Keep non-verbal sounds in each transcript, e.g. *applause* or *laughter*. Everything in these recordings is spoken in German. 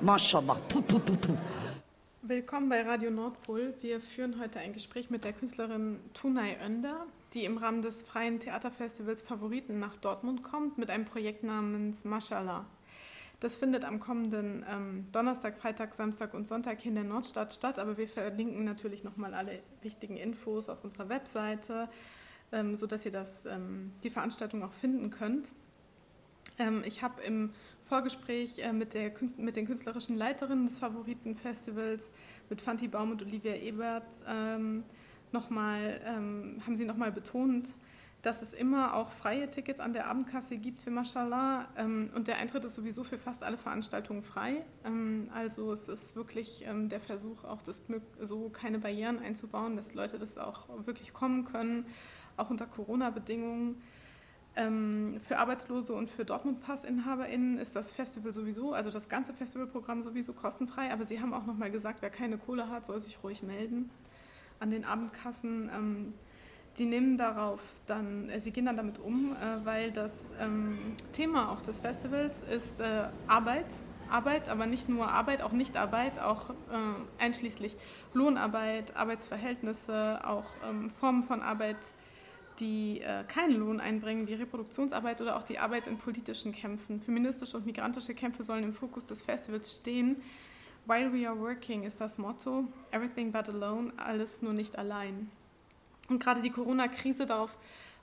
Mashallah. Puh, puh, puh, puh. Willkommen bei Radio Nordpol. Wir führen heute ein Gespräch mit der Künstlerin Tunay Önder, die im Rahmen des freien Theaterfestivals Favoriten nach Dortmund kommt mit einem Projekt namens Mashallah. Das findet am kommenden ähm, Donnerstag, Freitag, Samstag und Sonntag hier in der Nordstadt statt, aber wir verlinken natürlich nochmal alle wichtigen Infos auf unserer Webseite, ähm, sodass ihr das, ähm, die Veranstaltung auch finden könnt. Ähm, ich habe im Vorgespräch äh, mit, der, mit den künstlerischen Leiterinnen des Favoritenfestivals, mit Fanti Baum und Olivia Ebert, ähm, noch mal, ähm, haben sie nochmal betont, dass es immer auch freie Tickets an der Abendkasse gibt für Mashallah ähm, und der Eintritt ist sowieso für fast alle Veranstaltungen frei. Ähm, also es ist wirklich ähm, der Versuch, auch das, so keine Barrieren einzubauen, dass Leute das auch wirklich kommen können, auch unter Corona-Bedingungen. Ähm, für Arbeitslose und für Dortmund-Pass-InhaberInnen ist das Festival sowieso, also das ganze Festivalprogramm sowieso kostenfrei, aber sie haben auch nochmal gesagt, wer keine Kohle hat, soll sich ruhig melden an den Abendkassen. Ähm, die nehmen darauf dann, äh, sie gehen dann damit um, äh, weil das ähm, Thema auch des Festivals ist äh, Arbeit. Arbeit, aber nicht nur Arbeit, auch Nichtarbeit, auch einschließlich Lohnarbeit, Arbeitsverhältnisse, auch Formen von Arbeit, die äh, keinen Lohn einbringen, wie Reproduktionsarbeit oder auch die Arbeit in politischen Kämpfen. Feministische und migrantische Kämpfe sollen im Fokus des Festivals stehen. While we are working ist das Motto. Everything but alone, alles nur nicht allein. Und gerade die Corona-Krise, darauf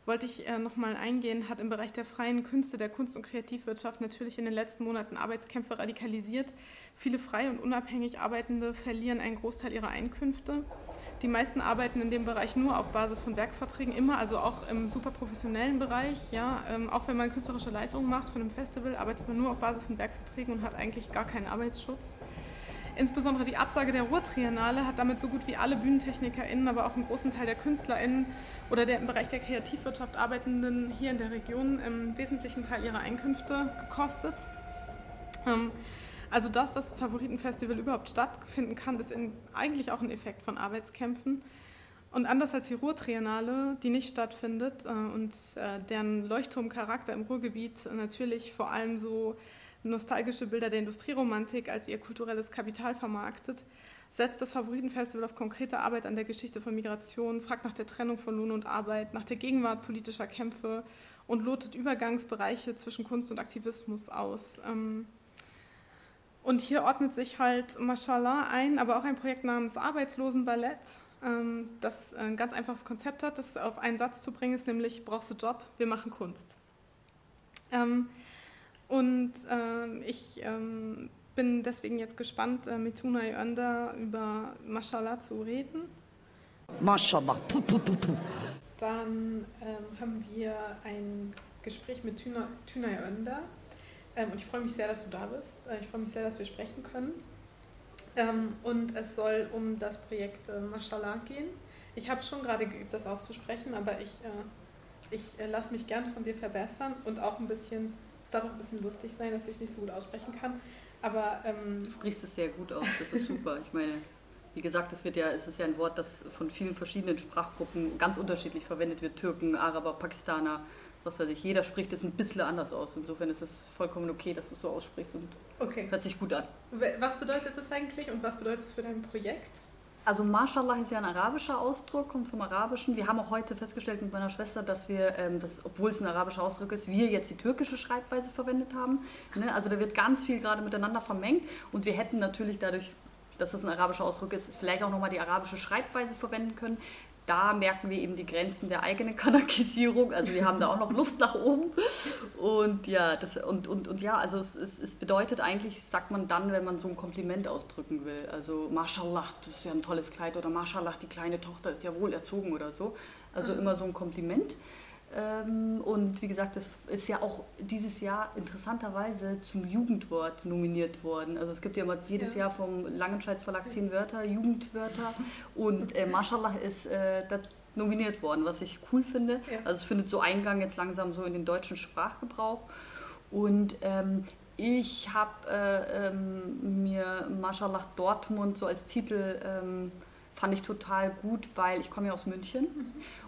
wollte ich äh, nochmal eingehen, hat im Bereich der freien Künste, der Kunst- und Kreativwirtschaft natürlich in den letzten Monaten Arbeitskämpfe radikalisiert. Viele frei und unabhängig Arbeitende verlieren einen Großteil ihrer Einkünfte. Die meisten arbeiten in dem Bereich nur auf Basis von Werkverträgen, immer, also auch im super professionellen Bereich. Ja, ähm, auch wenn man künstlerische Leitung macht von einem Festival, arbeitet man nur auf Basis von Werkverträgen und hat eigentlich gar keinen Arbeitsschutz. Insbesondere die Absage der Ruhrtriennale hat damit so gut wie alle BühnentechnikerInnen, aber auch einen großen Teil der KünstlerInnen oder der im Bereich der Kreativwirtschaft Arbeitenden hier in der Region im wesentlichen Teil ihrer Einkünfte gekostet. Ähm, also, dass das Favoritenfestival überhaupt stattfinden kann, ist in, eigentlich auch ein Effekt von Arbeitskämpfen. Und anders als die Ruhrtriennale, die nicht stattfindet äh, und äh, deren Leuchtturmcharakter im Ruhrgebiet natürlich vor allem so nostalgische Bilder der Industrieromantik als ihr kulturelles Kapital vermarktet, setzt das Favoritenfestival auf konkrete Arbeit an der Geschichte von Migration, fragt nach der Trennung von Lohn und Arbeit, nach der Gegenwart politischer Kämpfe und lotet Übergangsbereiche zwischen Kunst und Aktivismus aus. Ähm, und hier ordnet sich halt Mashallah ein, aber auch ein Projekt namens Arbeitslosenballett, ähm, das ein ganz einfaches Konzept hat, das auf einen Satz zu bringen ist, nämlich brauchst du Job, wir machen Kunst. Ähm, und ähm, ich bin deswegen jetzt gespannt, äh, mit Tunay Önder über Mashallah zu reden. Mashallah. Puh, puh, puh, puh. Dann haben wir ein Gespräch mit Tunay Önder. Ähm, und ich freue mich sehr, dass du da bist. Äh, ich freue mich sehr, dass wir sprechen können. Ähm, und es soll um das Projekt äh, Mashallah gehen. Ich habe schon gerade geübt, das auszusprechen, aber ich, äh, ich äh, lasse mich gern von dir verbessern und auch ein bisschen, es darf auch ein bisschen lustig sein, dass ich es nicht so gut aussprechen kann. Aber, ähm, du sprichst es sehr gut aus, das ist super. Ich meine, wie gesagt, das wird ja, es ist ja ein Wort, das von vielen verschiedenen Sprachgruppen ganz unterschiedlich verwendet wird. Türken, Araber, Pakistaner, was weiß ich, jeder spricht es ein bisschen anders aus. Insofern ist es vollkommen okay, dass du es so aussprichst und okay. hört sich gut an. Was bedeutet das eigentlich und was bedeutet es für dein Projekt? Also Mashallah ist ja ein arabischer Ausdruck, kommt vom Arabischen. Wir haben auch heute festgestellt mit meiner Schwester, dass wir, ähm, dass, obwohl es ein arabischer Ausdruck ist, wir jetzt die türkische Schreibweise verwendet haben. Ne? Also da wird ganz viel gerade miteinander vermengt und wir hätten natürlich dadurch dass das ein arabischer Ausdruck ist, vielleicht auch nochmal die arabische Schreibweise verwenden können da merken wir eben die Grenzen der eigenen Kanakisierung. Also wir haben da auch noch Luft nach oben. Und ja, das, und, und, und ja, also es, es, es, bedeutet eigentlich, sagt man dann, wenn man so ein Kompliment ausdrücken will. Also Mashallah, das ist ja ein tolles Kleid oder Mashallah, die kleine Tochter ist ja wohl erzogen oder so. Also mhm. immer so ein Kompliment. Ähm, und wie gesagt, das ist ja auch dieses Jahr interessanterweise zum Jugendwort nominiert worden. Also es gibt ja immer jedes ja. Jahr vom Langenscheids Verlag zehn Wörter, Jugendwörter. Und äh, Mashallah ist äh, nominiert worden, was ich cool finde. Ja. Also es findet so Eingang jetzt langsam so in den deutschen Sprachgebrauch. Und ähm, ich habe äh, ähm, mir Mashallah Dortmund so als Titel ähm, fand ich total gut, weil ich komme ja aus München.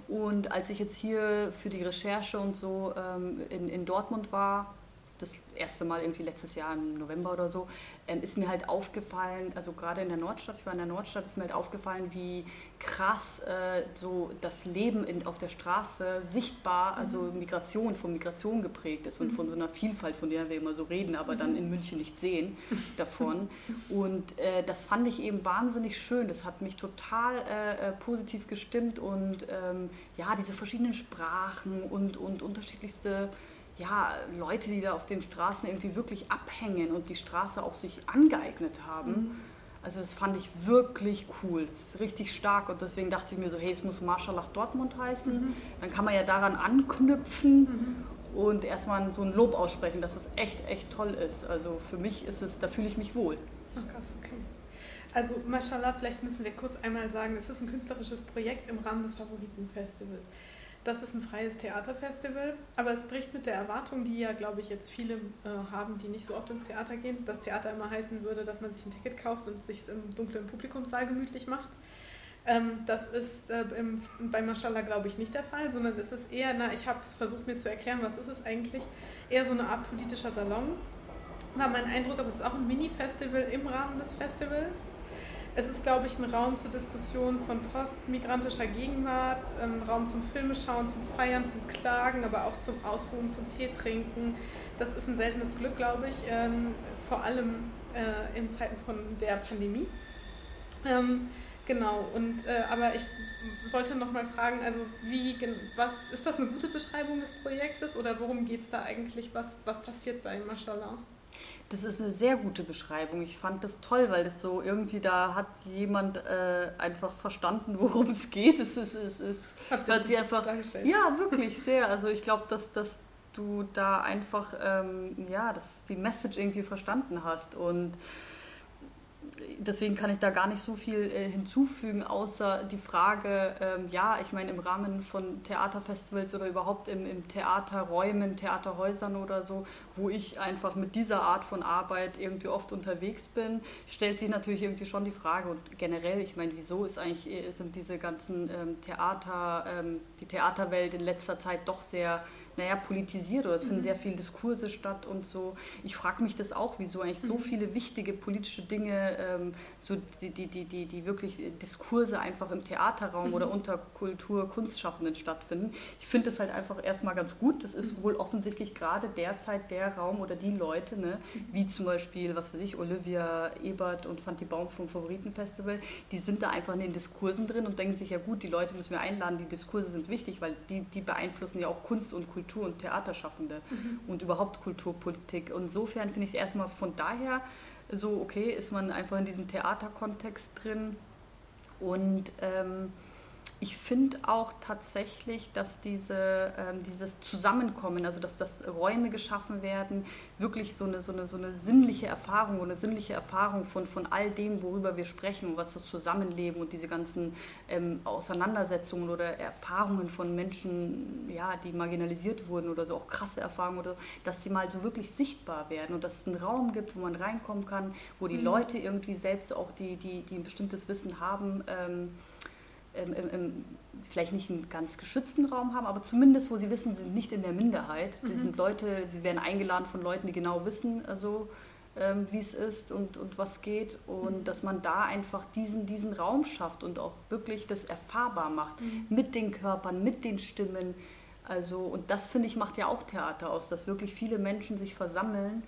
Und als ich jetzt hier für die Recherche und so ähm, in, in Dortmund war, das erste Mal irgendwie letztes Jahr im November oder so, ähm, ist mir halt aufgefallen, also gerade in der Nordstadt, ich war in der Nordstadt, ist mir halt aufgefallen, wie krass äh, so das Leben in, auf der Straße sichtbar, also mhm. Migration, von Migration geprägt ist und mhm. von so einer Vielfalt, von der wir immer so reden, aber mhm. dann in München nicht sehen *laughs* davon. Und äh, das fand ich eben wahnsinnig schön. Das hat mich total äh, äh positiv gestimmt und ähm, ja, diese verschiedenen Sprachen und, und unterschiedlichste ja, Leute, die da auf den Straßen irgendwie wirklich abhängen und die Straße auch sich angeeignet haben. Mhm. Also das fand ich wirklich cool. Das ist richtig stark und deswegen dachte ich mir so, hey, es muss Marschallach Dortmund heißen. Mhm. Dann kann man ja daran anknüpfen mhm. und erstmal so ein Lob aussprechen, dass es echt, echt toll ist. Also für mich ist es, da fühle ich mich wohl. Ach krass, okay. Also Mashallah, vielleicht müssen wir kurz einmal sagen, es ist ein künstlerisches Projekt im Rahmen des Favoritenfestivals. Das ist ein freies Theaterfestival, aber es bricht mit der Erwartung, die ja, glaube ich, jetzt viele äh, haben, die nicht so oft ins Theater gehen, dass Theater immer heißen würde, dass man sich ein Ticket kauft und sich im dunklen Publikumssaal gemütlich macht. Ähm, das ist äh, im, bei Mashallah, glaube ich, nicht der Fall, sondern es ist eher, na, ich habe es versucht mir zu erklären, was ist es eigentlich, eher so eine Art politischer Salon, war mein Eindruck, aber es ist auch ein Mini-Festival im Rahmen des Festivals. Es ist, glaube ich, ein Raum zur Diskussion von postmigrantischer Gegenwart, ein Raum zum Filmeschauen, zum Feiern, zum Klagen, aber auch zum Ausruhen, zum Tee trinken. Das ist ein seltenes Glück, glaube ich, ähm, vor allem äh, in Zeiten von der Pandemie. Ähm, genau, und, äh, aber ich wollte noch mal fragen, also wie, was, ist das eine gute Beschreibung des Projektes oder worum geht es da eigentlich? Was, was passiert bei Mashallah? Das ist eine sehr gute Beschreibung. Ich fand das toll, weil das so irgendwie da hat jemand äh, einfach verstanden, *laughs* worum es geht. Es ist, es ist, hat sie einfach. Ja, wirklich sehr. Also ich glaube, dass, dass du da einfach ähm, ja, dass die Message irgendwie verstanden hast und deswegen kann ich da gar nicht so viel äh, hinzufügen, außer die Frage, ähm, ja, ich meine, im Rahmen von Theaterfestivals oder überhaupt im, im Theaterräumen, Theaterhäusern oder so, wo ich einfach mit dieser Art von Arbeit irgendwie oft unterwegs bin, stellt sich natürlich irgendwie schon die Frage und generell, ich meine, wieso ist eigentlich, äh, sind diese ganzen ähm, Theater, ähm, die Theaterwelt in letzter Zeit doch sehr naja, politisiert oder es finden mhm. sehr viele Diskurse statt und so. Ich frage mich das auch, wieso eigentlich so mhm. viele wichtige politische Dinge, ähm, so die, die, die, die, die wirklich Diskurse einfach im Theaterraum mhm. oder unter Kultur, Kunstschaffenden stattfinden. Ich finde das halt einfach erstmal ganz gut. Das ist mhm. wohl offensichtlich gerade derzeit der Raum oder die Leute, ne, mhm. wie zum Beispiel, was weiß ich, Olivia Ebert und Fanti Baum vom Favoritenfestival, die sind da einfach in den Diskursen drin und denken sich, ja gut, die Leute müssen wir einladen, die Diskurse sind wichtig, weil die, die beeinflussen ja auch Kunst und Kultur Kultur- und Theaterschaffende mhm. und überhaupt Kulturpolitik. Insofern finde ich es erstmal von daher so, okay, ist man einfach in diesem Theaterkontext drin und ähm, ich finde auch tatsächlich, dass diese, ähm, dieses Zusammenkommen, also dass, dass Räume geschaffen werden, wirklich so eine, so eine, so eine sinnliche Erfahrung, eine sinnliche Erfahrung von, von all dem, worüber wir sprechen, was das Zusammenleben und diese ganzen ähm, Auseinandersetzungen oder Erfahrungen von Menschen, ja, die marginalisiert wurden oder so, auch krasse Erfahrungen oder dass sie mal so wirklich sichtbar werden und dass es einen Raum gibt, wo man reinkommen kann, wo die mhm. Leute irgendwie selbst auch, die, die, die ein bestimmtes Wissen haben, ähm, im, im, vielleicht nicht einen ganz geschützten Raum haben, aber zumindest, wo sie wissen, sie sind nicht in der Minderheit. Mhm. Die sind Leute, sie werden eingeladen von Leuten, die genau wissen, also ähm, wie es ist und, und was geht. Und mhm. dass man da einfach diesen, diesen Raum schafft und auch wirklich das erfahrbar macht. Mhm. Mit den Körpern, mit den Stimmen. Also, und das finde ich macht ja auch Theater aus, dass wirklich viele Menschen sich versammeln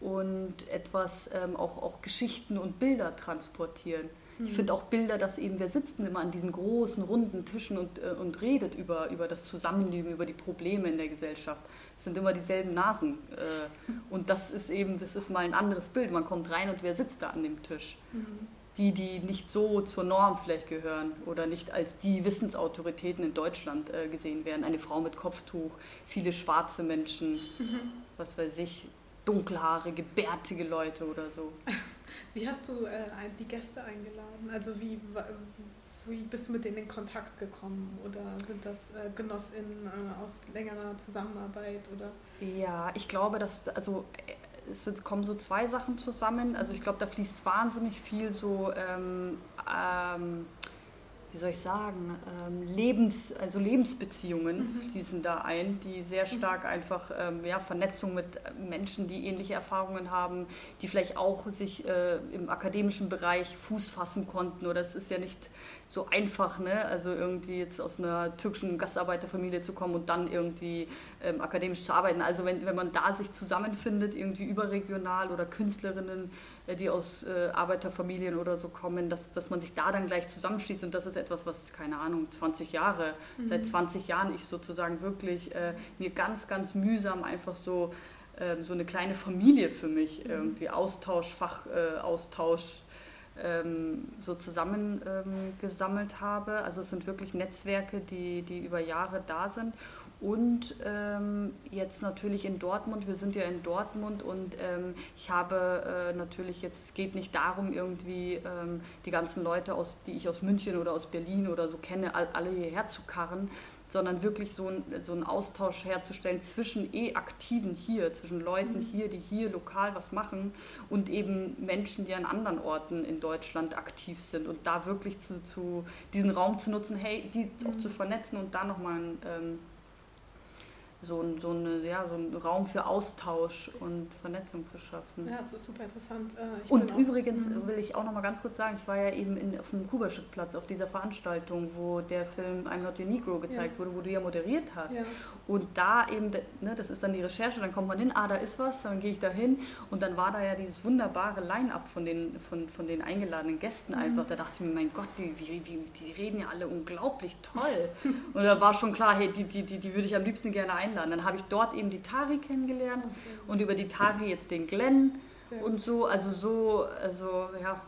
und etwas ähm, auch, auch Geschichten und Bilder transportieren. Ich finde auch Bilder, dass eben wir sitzen immer an diesen großen, runden Tischen und, äh, und redet über, über das Zusammenleben, über die Probleme in der Gesellschaft. Es sind immer dieselben Nasen. Äh, und das ist eben, das ist mal ein anderes Bild. Man kommt rein und wer sitzt da an dem Tisch? Mhm. Die, die nicht so zur Norm vielleicht gehören oder nicht als die Wissensautoritäten in Deutschland äh, gesehen werden. Eine Frau mit Kopftuch, viele schwarze Menschen, mhm. was weiß ich, dunkelhaarige, bärtige Leute oder so. *laughs* Wie hast du äh, die Gäste eingeladen? Also wie, wie bist du mit denen in Kontakt gekommen? Oder sind das äh, GenossInnen äh, aus längerer Zusammenarbeit? Oder? Ja, ich glaube, dass also es kommen so zwei Sachen zusammen. Also ich glaube, da fließt wahnsinnig viel so, ähm, ähm, wie soll ich sagen, ähm, Lebens, also Lebensbeziehungen mhm. fließen da ein, die sehr mhm. stark einfach ähm, ja, Vernetzung mit Menschen, die ähnliche Erfahrungen haben, die vielleicht auch sich äh, im akademischen Bereich Fuß fassen konnten. Oder es ist ja nicht so einfach, ne? also irgendwie jetzt aus einer türkischen Gastarbeiterfamilie zu kommen und dann irgendwie ähm, akademisch zu arbeiten. Also wenn, wenn man da sich zusammenfindet, irgendwie überregional oder Künstlerinnen, äh, die aus äh, Arbeiterfamilien oder so kommen, dass, dass man sich da dann gleich zusammenschließt und das ist etwas, was, keine Ahnung, 20 Jahre, mhm. seit 20 Jahren ich sozusagen wirklich äh, mir ganz, ganz mühsam einfach so, äh, so eine kleine Familie für mich, mhm. irgendwie Austausch, Fachaustausch ähm, so zusammengesammelt ähm, habe. Also es sind wirklich Netzwerke, die, die über Jahre da sind und ähm, jetzt natürlich in Dortmund. Wir sind ja in Dortmund und ähm, ich habe äh, natürlich jetzt, es geht nicht darum, irgendwie ähm, die ganzen Leute, aus, die ich aus München oder aus Berlin oder so kenne, alle hierher zu karren, sondern wirklich so, ein, so einen Austausch herzustellen zwischen eh Aktiven hier, zwischen Leuten mhm. hier, die hier lokal was machen und eben Menschen, die an anderen Orten in Deutschland aktiv sind und da wirklich zu, zu diesen Raum zu nutzen, hey, die auch mhm. zu vernetzen und da nochmal ein ähm, so, ein, so, eine, ja, so einen Raum für Austausch und Vernetzung zu schaffen. Ja, das ist super interessant. Äh, und übrigens mhm. will ich auch noch mal ganz kurz sagen, ich war ja eben in, auf dem Kuba-Platz auf dieser Veranstaltung, wo der Film I'm Not Your Negro gezeigt ja. wurde, wo du ja moderiert hast. Ja. Und da eben, ne, das ist dann die Recherche, dann kommt man hin, ah, da ist was, dann gehe ich da hin und dann war da ja dieses wunderbare Line-Up von den, von, von den eingeladenen Gästen mhm. einfach. Da dachte ich mir, mein Gott, die, die, die, die reden ja alle unglaublich toll. *laughs* und da war schon klar, hey, die, die, die, die würde ich am liebsten gerne einladen. Dann habe ich dort eben die Tari kennengelernt und über die Tari jetzt den Glenn und so, also so, also ja,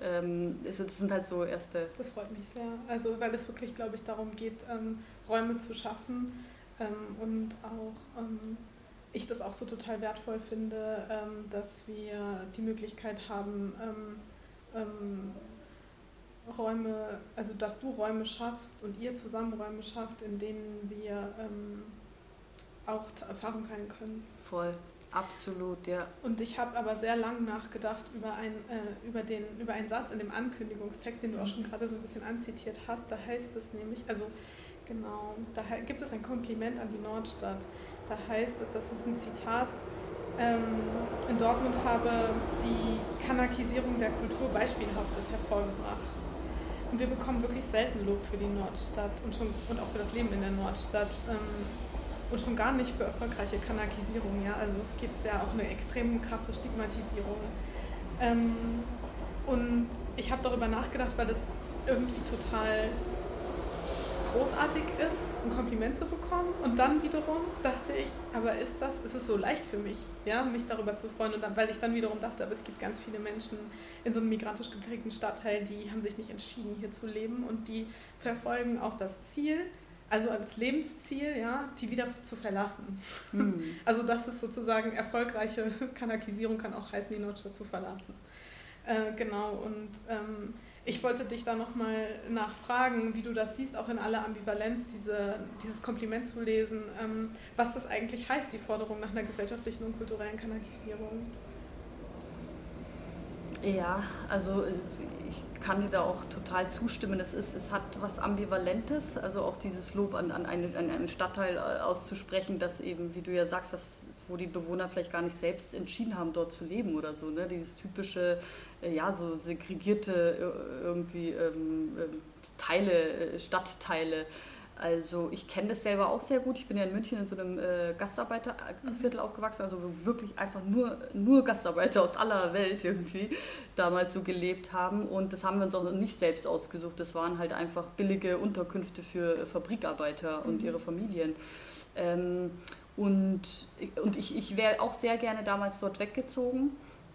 ähm, es, sind halt so erste. Das freut mich sehr. Also weil es wirklich, glaube ich, darum geht, ähm, Räume zu schaffen, ähm, und auch ähm, ich das auch so total wertvoll finde, ähm, dass wir die Möglichkeit haben, Räume, also dass du Räume schaffst und ihr zusammen Räume schafft, in denen wir auch Erfahrung teilen können. Voll. Absolut, ja. Und ich habe aber sehr lang nachgedacht über, ein, äh, über, den, über einen Satz in dem Ankündigungstext, den du auch schon gerade so ein bisschen anzitiert hast. Da heißt es nämlich, also Genau, da gibt es ein Kompliment an die Nordstadt. Da heißt es, das ist ein Zitat, ähm, in Dortmund habe die Kanakisierung der Kultur Beispielhaftes hervorgebracht. Und wir bekommen wirklich selten Lob für die Nordstadt und, schon, und auch für das Leben in der Nordstadt. Und schon gar nicht für erfolgreiche Kanakisierung. Ja? Also es gibt ja auch eine extrem krasse Stigmatisierung. Ähm, und ich habe darüber nachgedacht, weil das irgendwie total großartig ist, ein Kompliment zu bekommen. Und dann wiederum dachte ich, aber ist das, ist es so leicht für mich, ja, mich darüber zu freuen? Und dann, weil ich dann wiederum dachte, aber es gibt ganz viele Menschen in so einem migrantisch geprägten Stadtteil, die haben sich nicht entschieden, hier zu leben und die verfolgen auch das Ziel, also als Lebensziel, ja, die wieder zu verlassen. Mhm. *laughs* Also das ist sozusagen erfolgreiche Kanakisierung, kann auch heißen, die Nordstadt zu verlassen. Äh, genau, und ähm, ich wollte dich da nochmal nachfragen, wie du das siehst, auch in aller Ambivalenz, diese, dieses Kompliment zu lesen, ähm, was das eigentlich heißt, die Forderung nach einer gesellschaftlichen und kulturellen Kanalisierung. Ja, also ich kann dir da auch total zustimmen. Es, ist, es hat was Ambivalentes, also auch dieses Lob an, an, einen, an einen Stadtteil auszusprechen, dass eben, wie du ja sagst, dass wo die Bewohner vielleicht gar nicht selbst entschieden haben, dort zu leben oder so. Ne? Dieses typische, äh, ja, so segregierte äh, irgendwie ähm, ähm Teile, äh, Stadtteile. Also ich kenne das selber auch sehr gut. Ich bin ja in München in so einem äh, Gastarbeiterviertel aufgewachsen, also wo wirklich einfach nur, nur Gastarbeiter aus aller Welt irgendwie damals so gelebt haben. Und das haben wir uns auch nicht selbst ausgesucht. Das waren halt einfach billige Unterkünfte für Fabrikarbeiter und mhm. ihre Familien. Ähm, und, und ich, ich wäre auch sehr gerne damals dort weggezogen.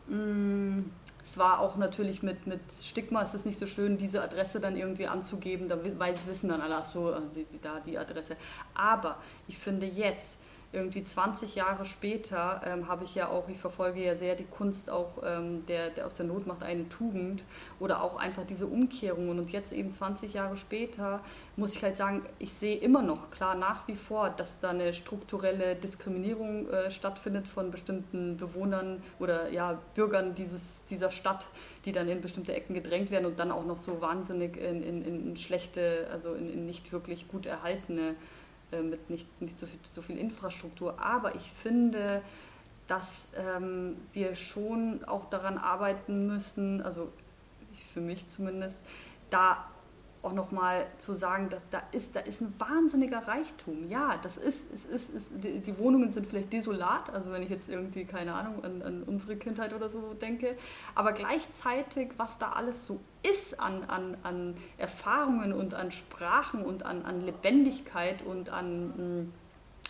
Mm, es war auch natürlich mit, mit Stigma, es ist nicht so schön, diese Adresse dann irgendwie anzugeben, da weiß, wissen dann alle, ach so, äh, da die Adresse. Aber ich finde jetzt, irgendwie 20 Jahre später ähm, habe ich ja auch, ich verfolge ja sehr die Kunst auch, ähm, der, der aus der Not macht eine Tugend oder auch einfach diese Umkehrungen. Und jetzt eben 20 Jahre später muss ich halt sagen, ich sehe immer noch klar nach wie vor, dass da eine strukturelle Diskriminierung äh, stattfindet von bestimmten Bewohnern oder ja, Bürgern dieses, dieser Stadt, die dann in bestimmte Ecken gedrängt werden und dann auch noch so wahnsinnig in, in, in schlechte, also in, in nicht wirklich gut erhaltene mit nicht, nicht so, viel, so viel Infrastruktur. Aber ich finde, dass ähm, wir schon auch daran arbeiten müssen, also ich für mich zumindest, da auch nochmal zu sagen, dass da ist, da ist ein wahnsinniger Reichtum. Ja, das ist, es ist, ist, die Wohnungen sind vielleicht desolat, also wenn ich jetzt irgendwie, keine Ahnung, an, an unsere Kindheit oder so denke, aber gleichzeitig, was da alles so ist an, an, an Erfahrungen und an Sprachen und an, an Lebendigkeit und an hm,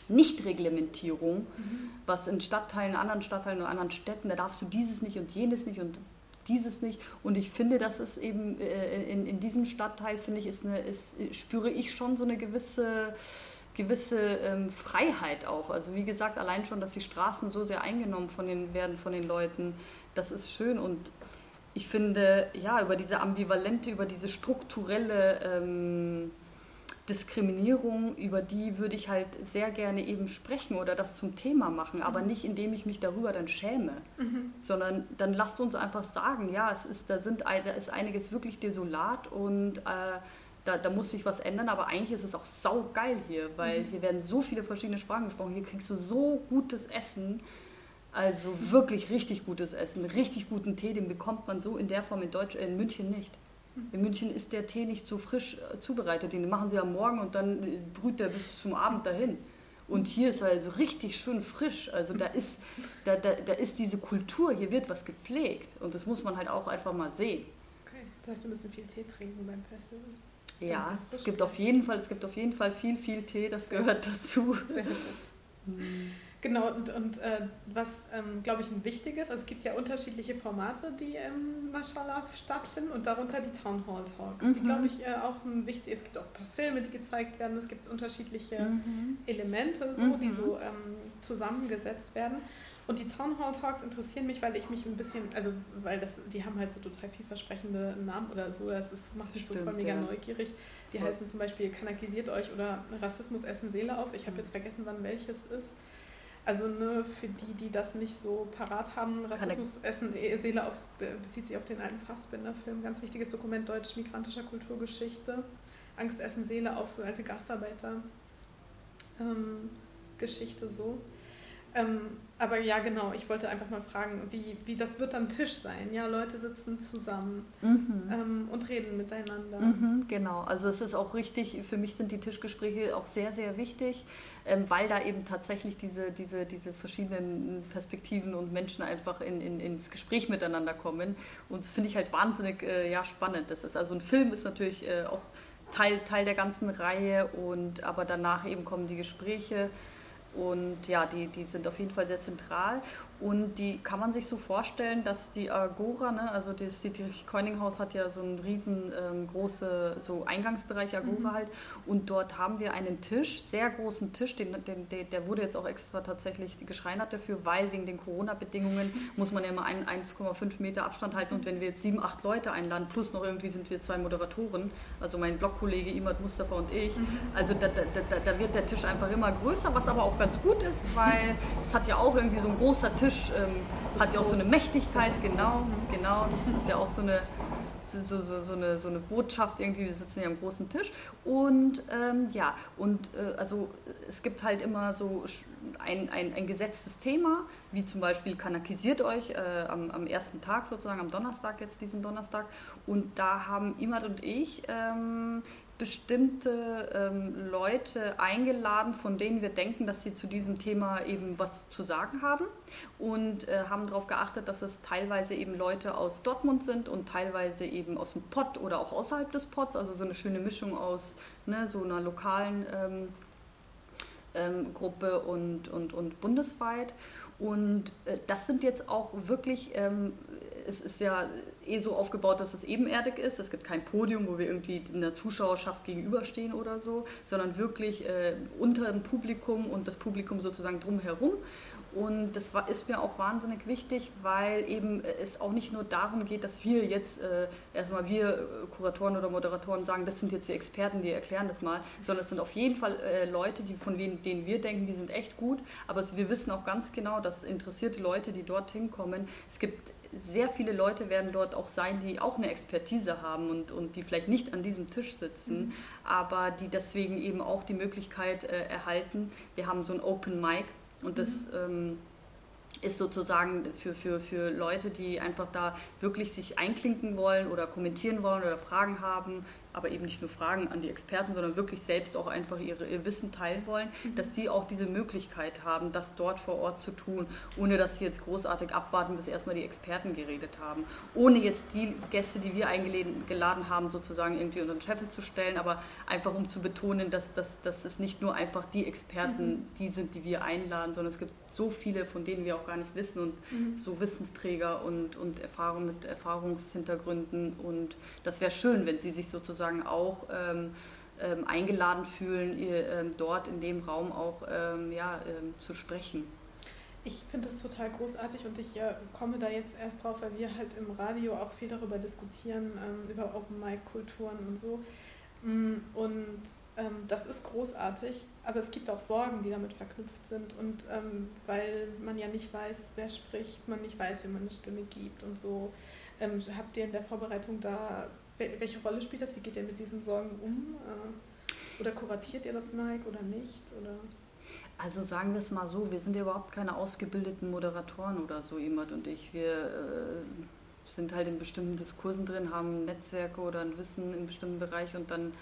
Nichtreglementierung, mhm. was in Stadtteilen, anderen Stadtteilen und anderen Städten, da darfst du dieses nicht und jenes nicht und dieses nicht. Und ich finde, dass es eben äh, in, in diesem Stadtteil, finde ich, ist eine, ist, spüre ich schon so eine gewisse, gewisse ähm, Freiheit auch. Also wie gesagt, allein schon, dass die Straßen so sehr eingenommen von den, werden von den Leuten, das ist schön. Und ich finde, ja, über diese ambivalente, über diese strukturelle ähm, Diskriminierung, über die würde ich halt sehr gerne eben sprechen oder das zum Thema machen, aber mhm. nicht indem ich mich darüber dann schäme, mhm. sondern dann lasst uns einfach sagen, ja, es ist, da, sind, da ist einiges wirklich desolat und äh, da, da, muss sich was ändern, aber eigentlich ist es auch saugeil hier, weil mhm. hier werden so viele verschiedene Sprachen gesprochen, hier kriegst du so gutes Essen, also wirklich richtig gutes Essen, richtig guten Tee, den bekommt man so in der Form in, Deutsch, in München nicht. In München ist der Tee nicht so frisch äh, zubereitet. Den machen sie am Morgen und dann äh, brüht der bis zum Abend dahin. Und hier ist er also richtig schön frisch. Also da ist, da, da, da ist diese Kultur, hier wird was gepflegt. Und das muss man halt auch einfach mal sehen. Okay, da hast du ein bisschen viel Tee trinken beim Festival. Ja, es gibt auf jeden Fall, es gibt auf jeden Fall viel, viel Tee, das gehört dazu. Sehr gut. *laughs* Genau, und, und äh, was, ähm, glaube ich, ein wichtiges, also es gibt ja unterschiedliche Formate, die im Mashallah stattfinden und darunter die Town Hall Talks, mhm. die, glaube ich, äh, auch ein wichtig, es gibt auch ein paar Filme, die gezeigt werden, es gibt unterschiedliche mhm. Elemente, so, mhm. die so ähm, zusammengesetzt werden. Und die Town Hall Talks interessieren mich, weil ich mich ein bisschen, also weil das, die haben halt so total vielversprechende Namen oder so, das ist, macht mich Stimmt, so voll mega ja. neugierig. Die ja. heißen zum Beispiel Kanakisiert euch oder Rassismus essen Seele auf. Ich habe jetzt vergessen, wann welches ist. Also ne, für die, die das nicht so parat haben, Rassismus essen e, Seele auf, bezieht sich auf den alten Fassbinder-Film. Ganz wichtiges Dokument deutsch-migrantischer Kulturgeschichte. Angst essen Seele auf so alte Gastarbeiter-Geschichte ähm, so. Ähm, aber ja, genau, ich wollte einfach mal fragen, wie, wie das wird am Tisch sein. Ja, Leute sitzen zusammen mhm. ähm, und reden miteinander. Mhm, genau, also es ist auch richtig, für mich sind die Tischgespräche auch sehr, sehr wichtig, ähm, weil da eben tatsächlich diese, diese, diese verschiedenen Perspektiven und Menschen einfach in, in, ins Gespräch miteinander kommen. Und das finde ich halt wahnsinnig äh, ja, spannend. Das ist, also ein Film ist natürlich äh, auch Teil, Teil der ganzen Reihe und aber danach eben kommen die Gespräche. Und ja, die, die sind auf jeden Fall sehr zentral. Und die kann man sich so vorstellen, dass die Agora, ne, also das Dietrich Keuninghaus hat ja so einen riesengroßen ähm, so Eingangsbereich Agora mhm. halt. Und dort haben wir einen Tisch, sehr großen Tisch, den, den, der wurde jetzt auch extra tatsächlich geschreinert dafür, weil wegen den Corona-Bedingungen muss man ja immer einen 1,5 Meter Abstand halten. Und wenn wir jetzt sieben, acht Leute einladen, plus noch irgendwie sind wir zwei Moderatoren, also mein Blogkollege Imad Mustafa und ich, mhm. also da, da, da, da wird der Tisch einfach immer größer, was aber auch ganz gut ist, weil es hat ja auch irgendwie so ein großer Tisch ähm, hat ja auch so eine Mächtigkeit, genau, genau. Das ist ja auch so eine, so, so, so, eine, so eine Botschaft irgendwie, wir sitzen ja am großen Tisch. Und ähm, ja, und äh, also es gibt halt immer so ein, ein, ein gesetztes Thema, wie zum Beispiel kanakisiert euch äh, am, am ersten Tag sozusagen, am Donnerstag, jetzt diesen Donnerstag. Und da haben Imad und ich ähm, bestimmte ähm, Leute eingeladen, von denen wir denken, dass sie zu diesem Thema eben was zu sagen haben und äh, haben darauf geachtet, dass es teilweise eben Leute aus Dortmund sind und teilweise eben aus dem Pott oder auch außerhalb des Potts, also so eine schöne Mischung aus ne, so einer lokalen ähm, ähm, Gruppe und, und, und bundesweit. Und äh, das sind jetzt auch wirklich ähm, es ist ja eh so aufgebaut, dass es ebenerdig ist. Es gibt kein Podium, wo wir irgendwie in der Zuschauerschaft gegenüberstehen oder so, sondern wirklich äh, unter dem Publikum und das Publikum sozusagen drumherum. Und das war, ist mir auch wahnsinnig wichtig, weil eben es auch nicht nur darum geht, dass wir jetzt äh, erstmal wir äh, Kuratoren oder Moderatoren sagen, das sind jetzt die Experten, die erklären das mal, sondern es sind auf jeden Fall äh, Leute, die von denen, denen wir denken, die sind echt gut. Aber wir wissen auch ganz genau, dass interessierte Leute, die dorthin kommen, es gibt sehr viele Leute werden dort auch sein, die auch eine Expertise haben und, und die vielleicht nicht an diesem Tisch sitzen, mhm. aber die deswegen eben auch die Möglichkeit äh, erhalten. Wir haben so ein Open Mic und das mhm. ähm, ist sozusagen für, für, für Leute, die einfach da wirklich sich einklinken wollen oder kommentieren wollen oder Fragen haben, aber eben nicht nur Fragen an die Experten, sondern wirklich selbst auch einfach ihre, ihr Wissen teilen wollen, mhm. dass sie auch diese Möglichkeit haben, das dort vor Ort zu tun, ohne dass sie jetzt großartig abwarten, bis erstmal die Experten geredet haben. Ohne jetzt die Gäste, die wir eingeladen haben, sozusagen irgendwie unter den Scheffel zu stellen, aber einfach um zu betonen, dass, dass, dass es nicht nur einfach die Experten, mhm. die sind, die wir einladen, sondern es gibt so viele, von denen wir auch gar nicht wissen und mhm. so Wissensträger und, und Erfahrung mit Erfahrungshintergründen und das wäre schön, wenn sie sich sozusagen auch ähm, ähm, eingeladen fühlen, ähm, dort in dem Raum auch ja, zu sprechen. Ich finde das total großartig und ich äh, komme da jetzt erst drauf, weil wir halt im Radio auch viel darüber diskutieren, ähm, über Open-Mic-Kulturen und so. Mm, und ähm, das ist großartig, aber es gibt auch Sorgen, die damit verknüpft sind. Und ähm, weil man ja nicht weiß, wer spricht, man nicht weiß, wie man eine Stimme gibt und so. Habt ihr in der Vorbereitung da, welche Rolle spielt das? Wie geht ihr mit diesen Sorgen um? Äh, oder kuratiert ihr das, Mike, oder nicht? Oder? Also sagen wir es mal so, wir sind ja überhaupt keine ausgebildeten Moderatoren oder so, jemand und ich. Wir. Äh sind halt in bestimmten Diskursen drin, haben Netzwerke oder ein Wissen in bestimmten Bereich und dann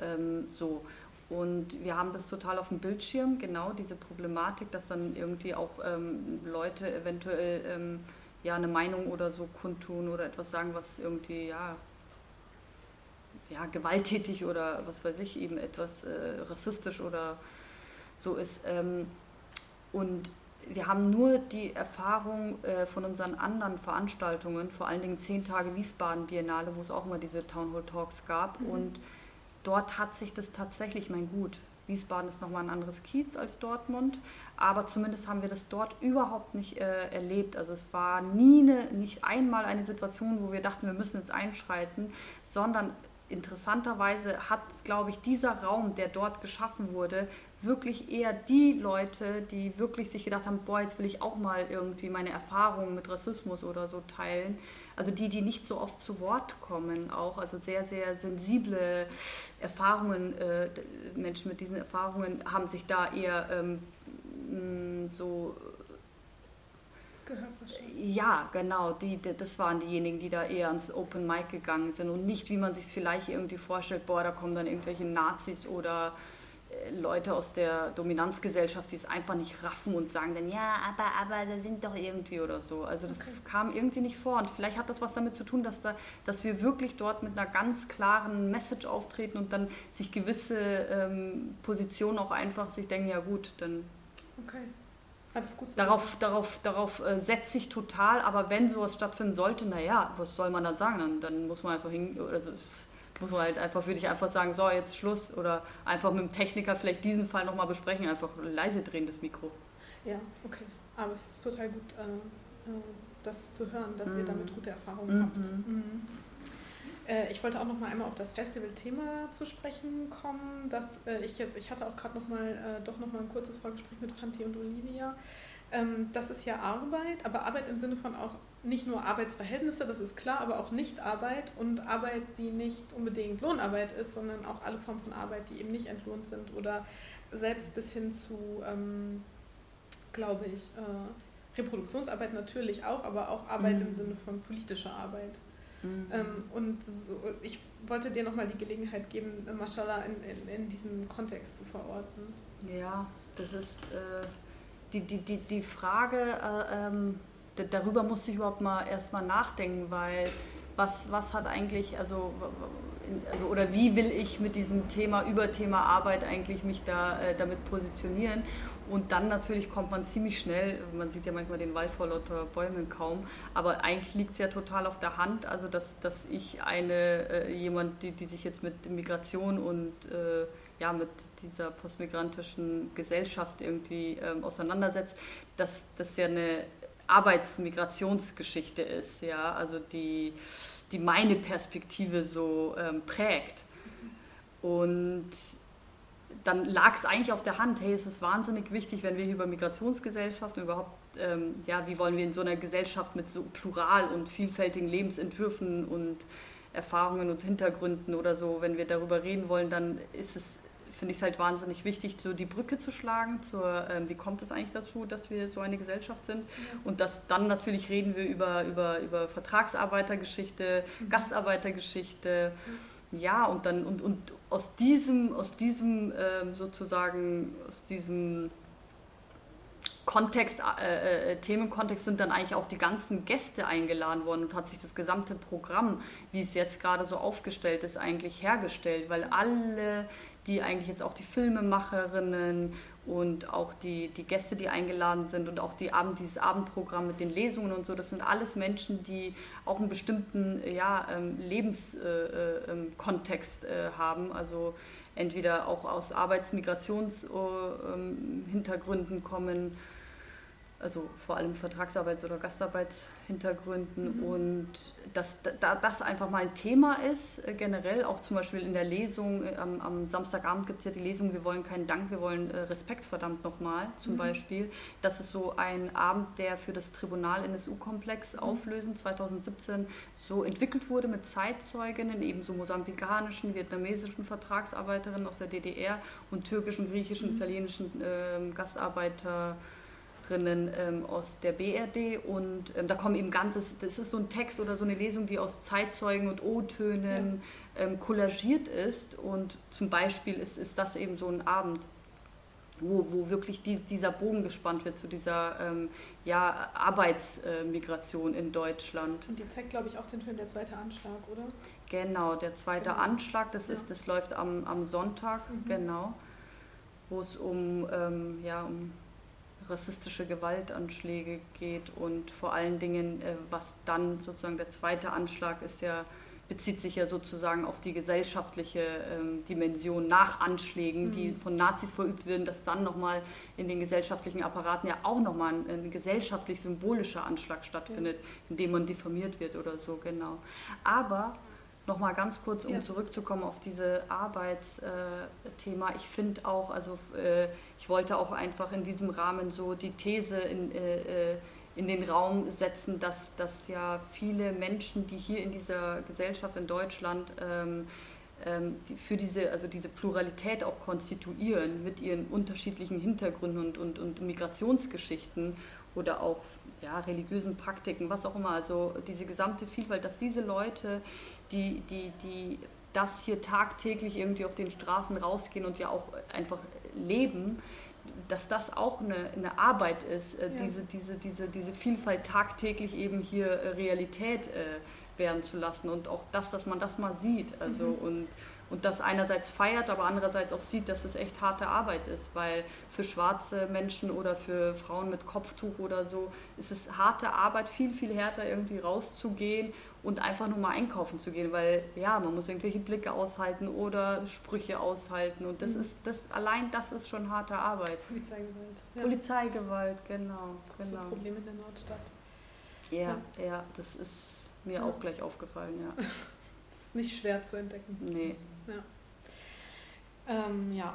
ähm, so. Und wir haben das total auf dem Bildschirm, genau diese Problematik, dass dann irgendwie auch ähm, Leute eventuell ähm, ja, eine Meinung oder so kundtun oder etwas sagen, was irgendwie ja, ja gewalttätig oder was weiß ich, eben etwas äh, rassistisch oder so ist. Ähm, und wir haben nur die Erfahrung äh, von unseren anderen Veranstaltungen, vor allen Dingen zehn Tage Wiesbaden Biennale, wo es auch immer diese Town Hall Talks gab. Mhm. Und dort hat sich das tatsächlich, mein Gut, Wiesbaden ist nochmal ein anderes Kiez als Dortmund, aber zumindest haben wir das dort überhaupt nicht äh, erlebt. Also es war nie eine, nicht einmal eine Situation, wo wir dachten, wir müssen jetzt einschreiten, sondern interessanterweise hat, glaube ich, dieser Raum, der dort geschaffen wurde, wirklich eher die Leute, die wirklich sich gedacht haben, boah, jetzt will ich auch mal irgendwie meine Erfahrungen mit Rassismus oder so teilen. Also die, die nicht so oft zu Wort kommen, auch, also sehr, sehr sensible Erfahrungen, äh, Menschen mit diesen Erfahrungen haben sich da eher ähm, so ja, genau, die, das waren diejenigen, die da eher ans Open Mic gegangen sind und nicht, wie man sich vielleicht irgendwie vorstellt, boah, da kommen dann irgendwelche Nazis oder äh, Leute aus der Dominanzgesellschaft, die es einfach nicht raffen und sagen dann, ja, aber, aber, da sind doch irgendwie oder so. Also das okay. kam irgendwie nicht vor. Und vielleicht hat das was damit zu tun, dass, da, dass wir wirklich dort mit einer ganz klaren Message auftreten und dann sich gewisse ähm, Positionen auch einfach sich denken, ja gut, dann... Okay. Alles gut so darauf, darauf, darauf äh, setze ich total, aber wenn sowas stattfinden sollte, naja, was soll man dann sagen? Dann, dann muss man einfach hin, also muss man halt einfach, würde ich einfach sagen, so, jetzt Schluss. Oder einfach mit dem Techniker vielleicht diesen Fall nochmal besprechen, einfach leise drehen das Mikro. Ja, okay. Aber es ist total gut, äh, äh das zu hören, dass mhm. ihr damit gute Erfahrungen mhm. habt. Mhm. Äh, ich wollte auch noch mal einmal auf das Festival-Thema zu sprechen kommen, dass äh, ich jetzt, ich hatte auch gerade noch mal, äh, doch noch mal ein kurzes Vorgespräch mit Fanti und Olivia. Ähm, das ist ja Arbeit, aber Arbeit im Sinne von auch nicht nur Arbeitsverhältnisse, das ist klar, aber auch Nichtarbeit und Arbeit, die nicht unbedingt Lohnarbeit ist, sondern auch alle Formen von Arbeit, die eben nicht entlohnt sind oder selbst bis hin zu, ähm, glaube ich, äh, Reproduktionsarbeit natürlich auch, aber auch Arbeit mhm. im Sinne von politischer Arbeit. Mhm. Ähm, und so, ich wollte dir nochmal die Gelegenheit geben, Mashallah in, in, in, diesem Kontext zu verorten. Ja, das ist äh, die, die, die, die Frage, äh, ähm darüber musste ich überhaupt mal erstmal nachdenken, weil was, was hat eigentlich, also, also oder wie will ich mit diesem Thema, über Thema Arbeit eigentlich mich da äh, damit positionieren? Und dann natürlich kommt man ziemlich schnell, man sieht ja manchmal den Wald vor lauter Bäumen kaum, aber eigentlich liegt es ja total auf der Hand, also dass, dass ich eine, äh, jemand, die, die sich jetzt mit Migration und äh, ja, mit dieser postmigrantischen Gesellschaft irgendwie ähm, auseinandersetzt, dass das ja eine Arbeitsmigrationsgeschichte ist, ja, also die, die meine Perspektive so ähm, prägt. Und dann lag es eigentlich auf der Hand, hey, es ist wahnsinnig wichtig, wenn wir hier über Migrationsgesellschaft und überhaupt, ähm, ja, wie wollen wir in so einer Gesellschaft mit so plural und vielfältigen Lebensentwürfen und Erfahrungen und Hintergründen oder so, wenn wir darüber reden wollen, dann ist es, finde ich es halt wahnsinnig wichtig, so die Brücke zu schlagen zur, ähm, wie kommt es eigentlich dazu, dass wir so eine Gesellschaft sind ja. und dass dann natürlich reden wir über, über, über Vertragsarbeitergeschichte, mhm. Gastarbeitergeschichte, mhm ja, und dann und, und aus diesem, aus diesem ähm, sozusagen, aus diesem Kontext, äh, äh, Themenkontext sind dann eigentlich auch die ganzen Gäste eingeladen worden und hat sich das gesamte Programm, wie es jetzt gerade so aufgestellt ist, eigentlich hergestellt, weil alle, die eigentlich jetzt auch die Filmemacherinnen und auch die, die Gäste, die eingeladen sind und auch die Abend, dieses Abendprogramm mit den Lesungen und so, das sind alles Menschen, die auch einen bestimmten ja, ähm, Lebenskontext äh, äh, äh, haben, also entweder auch aus Arbeitsmigrationshintergründen kommen also vor allem Vertragsarbeits- oder Gastarbeitshintergründen mhm. und dass da, das einfach mal ein Thema ist, äh, generell auch zum Beispiel in der Lesung, äh, am, am Samstagabend gibt es ja die Lesung, wir wollen keinen Dank, wir wollen äh, Respekt verdammt nochmal zum mhm. Beispiel. Das ist so ein Abend, der für das Tribunal NSU-Komplex mhm. Auflösen 2017 so entwickelt wurde mit Zeitzeuginnen, ebenso mosambikanischen, vietnamesischen Vertragsarbeiterinnen aus der DDR und türkischen, griechischen, mhm. italienischen äh, Gastarbeiter ähm, aus der BRD und ähm, da kommen eben ganzes, das ist so ein Text oder so eine Lesung, die aus Zeitzeugen und O-Tönen ja. ähm, kollagiert ist und zum Beispiel ist, ist das eben so ein Abend, wo, wo wirklich die, dieser Bogen gespannt wird zu dieser ähm, ja, Arbeitsmigration in Deutschland. Und die zeigt, glaube ich, auch den Film Der zweite Anschlag, oder? Genau, der zweite genau. Anschlag, das, ja. ist, das läuft am, am Sonntag, mhm. genau, wo es um, ähm, ja, um rassistische Gewaltanschläge geht und vor allen Dingen, äh, was dann sozusagen der zweite Anschlag ist ja, bezieht sich ja sozusagen auf die gesellschaftliche ähm, Dimension nach Anschlägen, mhm. die von Nazis verübt werden, dass dann nochmal in den gesellschaftlichen Apparaten ja auch nochmal ein, ein gesellschaftlich symbolischer Anschlag stattfindet, in dem man diffamiert wird oder so, genau. Aber Nochmal ganz kurz, um ja. zurückzukommen auf diese Arbeitsthema. ich finde auch, also äh, ich wollte auch einfach in diesem Rahmen so die These in, äh, äh, in den Raum setzen, dass, dass ja viele Menschen, die hier in dieser Gesellschaft in Deutschland ähm, ähm, für diese, also diese Pluralität auch konstituieren mit ihren unterschiedlichen Hintergründen und, und, und Migrationsgeschichten oder auch ja, religiösen Praktiken, was auch immer, also diese gesamte Vielfalt, dass diese Leute die, die, die das hier tagtäglich irgendwie auf den Straßen rausgehen und ja auch einfach leben, dass das auch eine, eine Arbeit ist, äh, ja. diese, diese, diese, diese Vielfalt tagtäglich eben hier äh, Realität äh, werden zu lassen und auch das, dass man das mal sieht. Also mhm. und und das einerseits feiert, aber andererseits auch sieht, dass es echt harte Arbeit ist, weil für schwarze Menschen oder für Frauen mit Kopftuch oder so ist es harte Arbeit, viel, viel härter irgendwie rauszugehen und einfach nur mal einkaufen zu gehen, weil ja, man muss irgendwelche Blicke aushalten oder Sprüche aushalten und das mhm. ist, das, allein das ist schon harte Arbeit. Polizeigewalt. Ja. Polizeigewalt, genau. Große genau. Probleme in der Nordstadt. Ja, ja, ja das ist mir ja. auch gleich aufgefallen, ja. das *laughs* ist nicht schwer zu entdecken. Nee. Ja. Ähm, ja.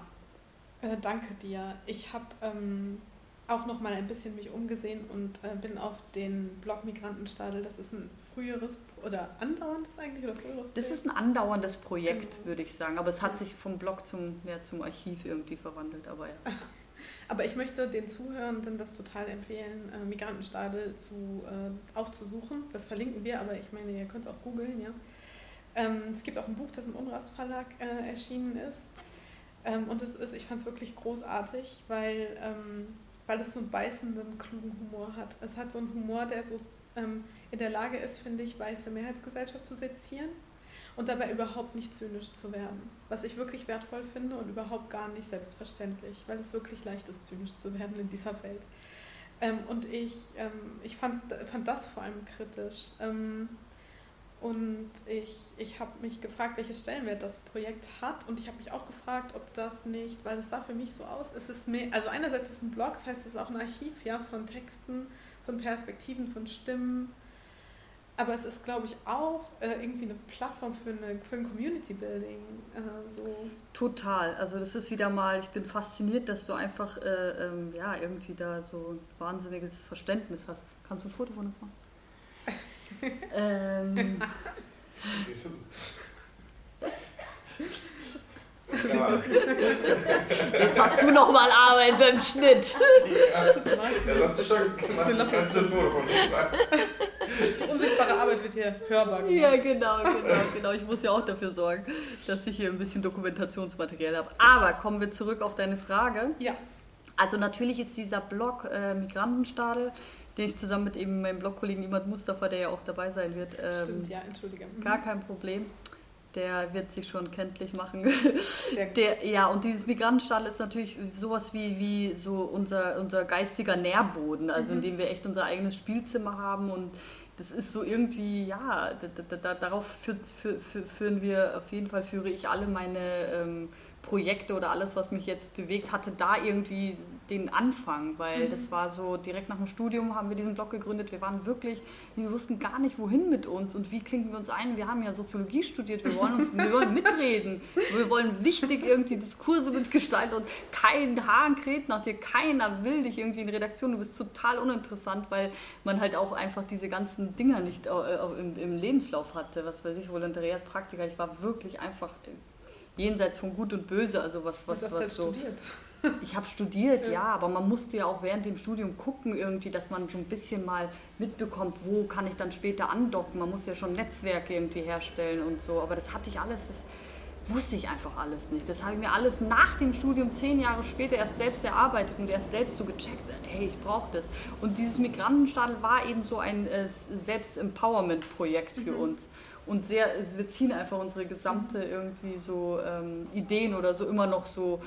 Äh, danke dir. Ich habe ähm, auch noch mal ein bisschen mich umgesehen und äh, bin auf den Blog Migrantenstadel. Das ist ein früheres oder andauerndes eigentlich oder früheres Projekt? Das ist ein andauerndes Projekt, genau. würde ich sagen. Aber es hat sich vom Blog zum, ja, zum Archiv irgendwie verwandelt. Aber ja. *laughs* Aber ich möchte den Zuhörenden das total empfehlen, äh, Migrantenstadel zu, äh, aufzusuchen. Das verlinken wir, aber ich meine, ihr könnt es auch googeln, ja. Ähm, es gibt auch ein Buch, das im Unrast Verlag äh, erschienen ist. Ähm, und es ist, ich fand es wirklich großartig, weil, ähm, weil es so einen beißenden, klugen Humor hat. Es hat so einen Humor, der so ähm, in der Lage ist, finde ich, weiße Mehrheitsgesellschaft zu sezieren und dabei überhaupt nicht zynisch zu werden. Was ich wirklich wertvoll finde und überhaupt gar nicht selbstverständlich, weil es wirklich leicht ist, zynisch zu werden in dieser Welt. Ähm, und ich, ähm, ich fand, das vor allem kritisch. Und ich, ich habe mich gefragt, welches Stellenwert das Projekt hat. Und ich habe mich auch gefragt, ob das nicht, weil es sah für mich so aus, es mehr, also einerseits ist es ein Blog, das heißt, es ist auch ein Archiv ja, von Texten, von Perspektiven, von Stimmen. Aber es ist, glaube ich, auch äh, irgendwie eine Plattform für, eine, für ein Community Building. Äh, so. Total. Also das ist wieder mal, ich bin fasziniert, dass du einfach äh, ähm, ja, irgendwie da so ein wahnsinniges Verständnis hast. Kannst du ein Foto von uns machen? Ähm, Jetzt hast du noch mal Arbeit beim Schnitt. Ja, das hast du schon gemacht. Kannst du ein Foto von uns machen? Die unsichtbare Arbeit wird hier hörbar gemacht. Ja, genau, genau, genau. Ich muss ja auch dafür sorgen, dass ich hier ein bisschen Dokumentationsmaterial habe. Aber kommen wir zurück auf deine Frage. Ja. Also natürlich ist dieser Blog äh, Migrantenstadel, den ich zusammen mit eben meinem Blogkollegen Imad Mustafa, der ja auch dabei sein wird. Ähm, Stimmt, ja, entschuldige. Mhm. Gar kein Problem. Der wird sich schon kenntlich machen. Sehr gut. Der, ja, und dieses Migrantenstadel ist natürlich sowas wie, wie so unser, unser geistiger Nährboden, also Mhm. in dem wir echt unser eigenes Spielzimmer haben und das ist so irgendwie, ja, da, da, da, darauf führt, für, für, führen wir, auf jeden Fall führe ich alle meine ähm, Projekte oder alles, was mich jetzt bewegt, hatte da irgendwie den Anfang, weil Mhm. das war so, direkt nach dem Studium haben wir diesen Blog gegründet, wir waren wirklich, wir wussten gar nicht, wohin mit uns und wie klinken wir uns ein. Wir haben ja Soziologie studiert, wir wollen uns, wir wollen mitreden, wir wollen wichtig irgendwie Diskurse mitgestalten und kein Hahn kräht nach dir, keiner will dich irgendwie in Redaktion, du bist total uninteressant, weil man halt auch einfach diese ganzen Dinger nicht äh, im, im Lebenslauf hatte, was weiß ich, Volontariat, Praktika, ich war wirklich einfach jenseits von Gut und Böse, also was, was, du hast was jetzt so... studiert. Ich habe studiert, Ja. ja. aber man musste ja auch während dem Studium gucken, irgendwie, dass man so ein bisschen mal mitbekommt, wo kann ich dann später andocken. Man muss ja schon Netzwerke irgendwie herstellen und so. Aber das hatte ich alles, das wusste ich einfach alles nicht. Das habe ich mir alles nach dem Studium, zehn Jahre später, erst selbst erarbeitet und erst selbst so gecheckt, hey, ich brauche das. Und dieses Migrantenstadel war eben so ein äh, Selbst-Empowerment-Projekt für uns. Und sehr, wir ziehen einfach unsere gesamte irgendwie so ähm, Ideen oder so immer noch so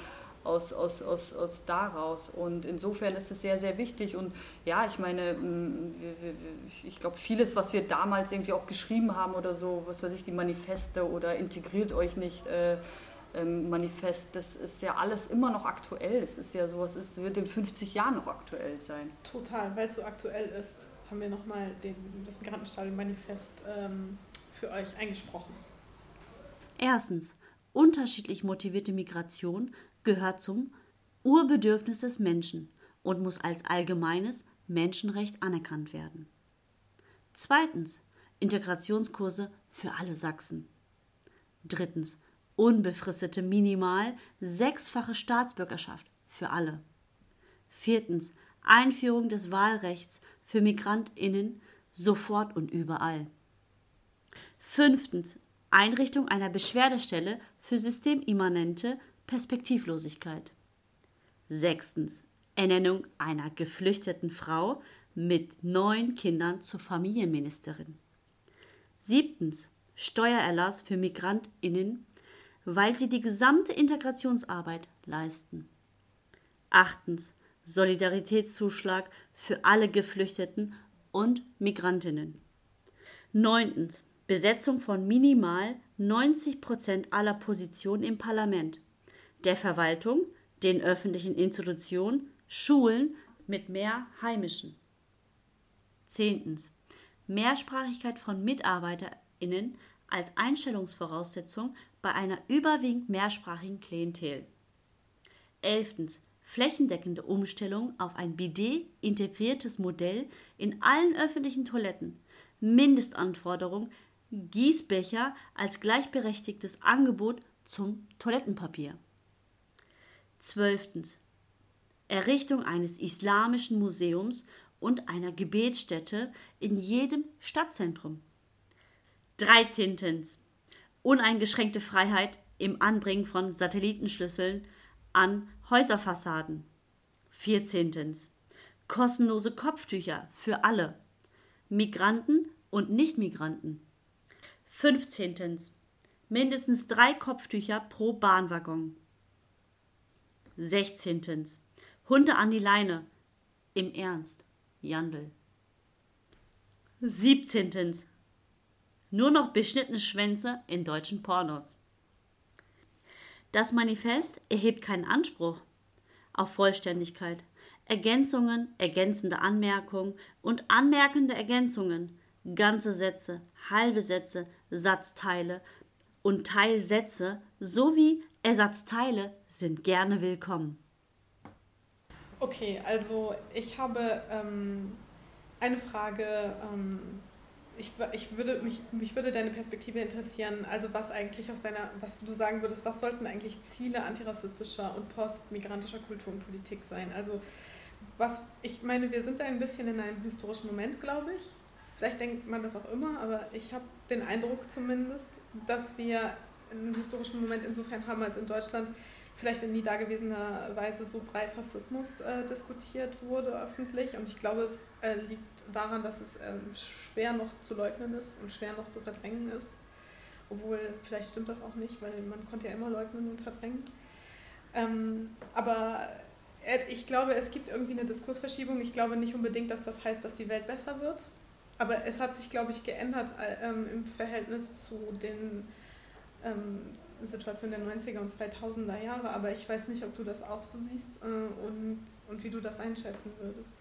aus, aus, aus, aus daraus. Und insofern ist es sehr, sehr wichtig. Und ja, ich meine, mm, ich glaube, vieles, was wir damals irgendwie auch geschrieben haben oder so, was weiß ich, die Manifeste oder integriert euch nicht. Äh, ähm, Manifest, das ist ja alles immer noch aktuell. Es ist ja sowas, es wird in 50 Jahren noch aktuell sein. Total, weil es so aktuell ist, haben wir nochmal das Migrantenstadion-Manifest ähm, für euch eingesprochen. Erstens, unterschiedlich motivierte Migration gehört zum Urbedürfnis des Menschen und muss als allgemeines Menschenrecht anerkannt werden. Zweitens, Integrationskurse für alle Sachsen. Drittens, unbefristete minimal sechsfache Staatsbürgerschaft für alle. Viertens, Einführung des Wahlrechts für Migrantinnen sofort und überall. Fünftens. Einrichtung einer Beschwerdestelle für systemimmanente Perspektivlosigkeit. Sechstens. Ernennung einer geflüchteten Frau mit neun Kindern zur Familienministerin. Siebtens. Steuererlass für MigrantInnen, weil sie die gesamte Integrationsarbeit leisten. Achtens. Solidaritätszuschlag für alle Geflüchteten und Migrantinnen. Neuntens. Besetzung von minimal 90 Prozent aller Positionen im Parlament, der Verwaltung, den öffentlichen Institutionen, Schulen mit mehr Heimischen. Zehntens. Mehrsprachigkeit von MitarbeiterInnen als Einstellungsvoraussetzung bei einer überwiegend mehrsprachigen Klientel. Elftens. Flächendeckende Umstellung auf ein Bidet-integriertes Modell in allen öffentlichen Toiletten. Mindestanforderung Gießbecher als gleichberechtigtes Angebot zum Toilettenpapier. Zwölftens. Errichtung eines islamischen Museums und einer Gebetsstätte in jedem Stadtzentrum. 13. Uneingeschränkte Freiheit im Anbringen von Satellitenschlüsseln an Häuserfassaden. 14. Kostenlose Kopftücher für alle, Migranten und Nichtmigranten. 15. Mindestens drei Kopftücher pro Bahnwaggon. 16. Hunde an die Leine. Im Ernst. Jandl. 17. Nur noch beschnittene Schwänze in deutschen Pornos. Das Manifest erhebt keinen Anspruch auf Vollständigkeit. Ergänzungen, ergänzende Anmerkungen und anmerkende Ergänzungen, ganze Sätze, halbe Sätze, Satzteile und Teilsätze sowie Ersatzteile sind gerne willkommen. Okay, also ich habe ähm, eine Frage. Ähm, ich, ich würde, mich, mich würde deine Perspektive interessieren, also was eigentlich aus deiner, was du sagen würdest, was sollten eigentlich Ziele antirassistischer und postmigrantischer Kultur und Politik sein? Also was, ich meine, wir sind da ein bisschen in einem historischen Moment, glaube ich. Vielleicht denkt man das auch immer, aber ich habe den Eindruck zumindest, dass wir einen historischen Moment insofern haben, als in Deutschland vielleicht in nie dagewesener Weise so breit Rassismus äh, diskutiert wurde öffentlich. Und ich glaube, es äh, liegt daran, dass es ähm, schwer noch zu leugnen ist und schwer noch zu verdrängen ist. Obwohl, vielleicht stimmt das auch nicht, weil man konnte ja immer leugnen und verdrängen. Ähm, aber äh, ich glaube, es gibt irgendwie eine Diskursverschiebung. Ich glaube nicht unbedingt, dass das heißt, dass die Welt besser wird. Aber es hat sich, glaube ich, geändert äh, ähm, im Verhältnis zu den ähm, Situation der 90er und 2000er Jahre, aber ich weiß nicht, ob du das auch so siehst äh, und, und wie du das einschätzen würdest.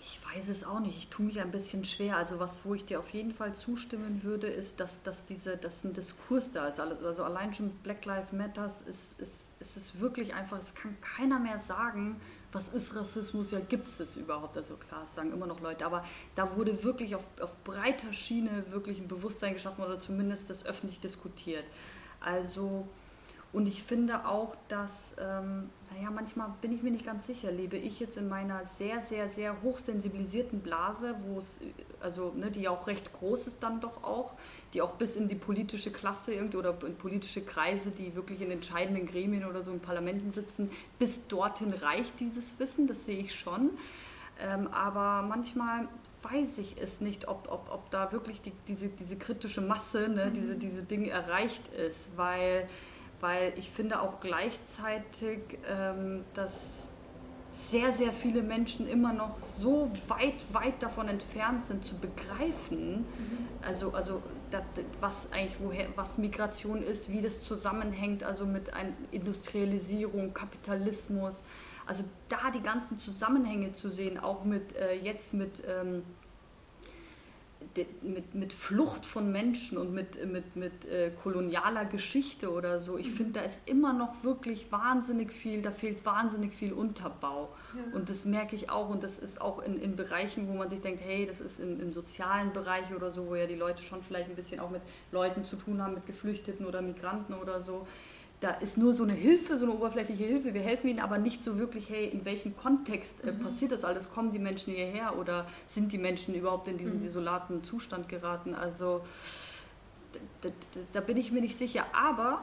Ich weiß es auch nicht. Ich tue mich ein bisschen schwer. Also was, wo ich dir auf jeden Fall zustimmen würde, ist, dass, dass, diese, dass ein Diskurs da ist. Also allein schon Black Lives Matter ist, ist, ist es wirklich einfach, es kann keiner mehr sagen, was ist Rassismus, ja gibt es das überhaupt? Also klar, das sagen immer noch Leute, aber da wurde wirklich auf, auf breiter Schiene wirklich ein Bewusstsein geschaffen oder zumindest das öffentlich diskutiert. Also, und ich finde auch, dass, ähm, naja, manchmal bin ich mir nicht ganz sicher, lebe ich jetzt in meiner sehr, sehr, sehr hochsensibilisierten Blase, wo es, also, ne, die auch recht groß ist dann doch auch, die auch bis in die politische Klasse irgendwie oder in politische Kreise, die wirklich in entscheidenden Gremien oder so in Parlamenten sitzen, bis dorthin reicht dieses Wissen, das sehe ich schon. Ähm, aber manchmal weiß ich es nicht, ob, ob, ob da wirklich die, diese, diese kritische Masse, ne, mhm. diese, diese Dinge erreicht ist, weil, weil ich finde auch gleichzeitig, ähm, dass sehr, sehr viele Menschen immer noch so weit, weit davon entfernt sind zu begreifen, mhm. also, also das, was eigentlich woher, was Migration ist, wie das zusammenhängt, also mit ein Industrialisierung, Kapitalismus, also da die ganzen Zusammenhänge zu sehen, auch mit äh, jetzt mit ähm, mit, mit Flucht von Menschen und mit, mit, mit äh, kolonialer Geschichte oder so. Ich mhm. finde, da ist immer noch wirklich wahnsinnig viel, da fehlt wahnsinnig viel Unterbau. Ja. Und das merke ich auch und das ist auch in, in Bereichen, wo man sich denkt, hey, das ist im, im sozialen Bereich oder so, wo ja die Leute schon vielleicht ein bisschen auch mit Leuten zu tun haben, mit Geflüchteten oder Migranten oder so da ist nur so eine Hilfe, so eine oberflächliche Hilfe. Wir helfen ihnen aber nicht so wirklich, hey, in welchem Kontext äh, mhm. passiert das alles? Kommen die Menschen hierher oder sind die Menschen überhaupt in diesen mhm. desolaten Zustand geraten? Also da, da, da, bin ich mir nicht sicher. Aber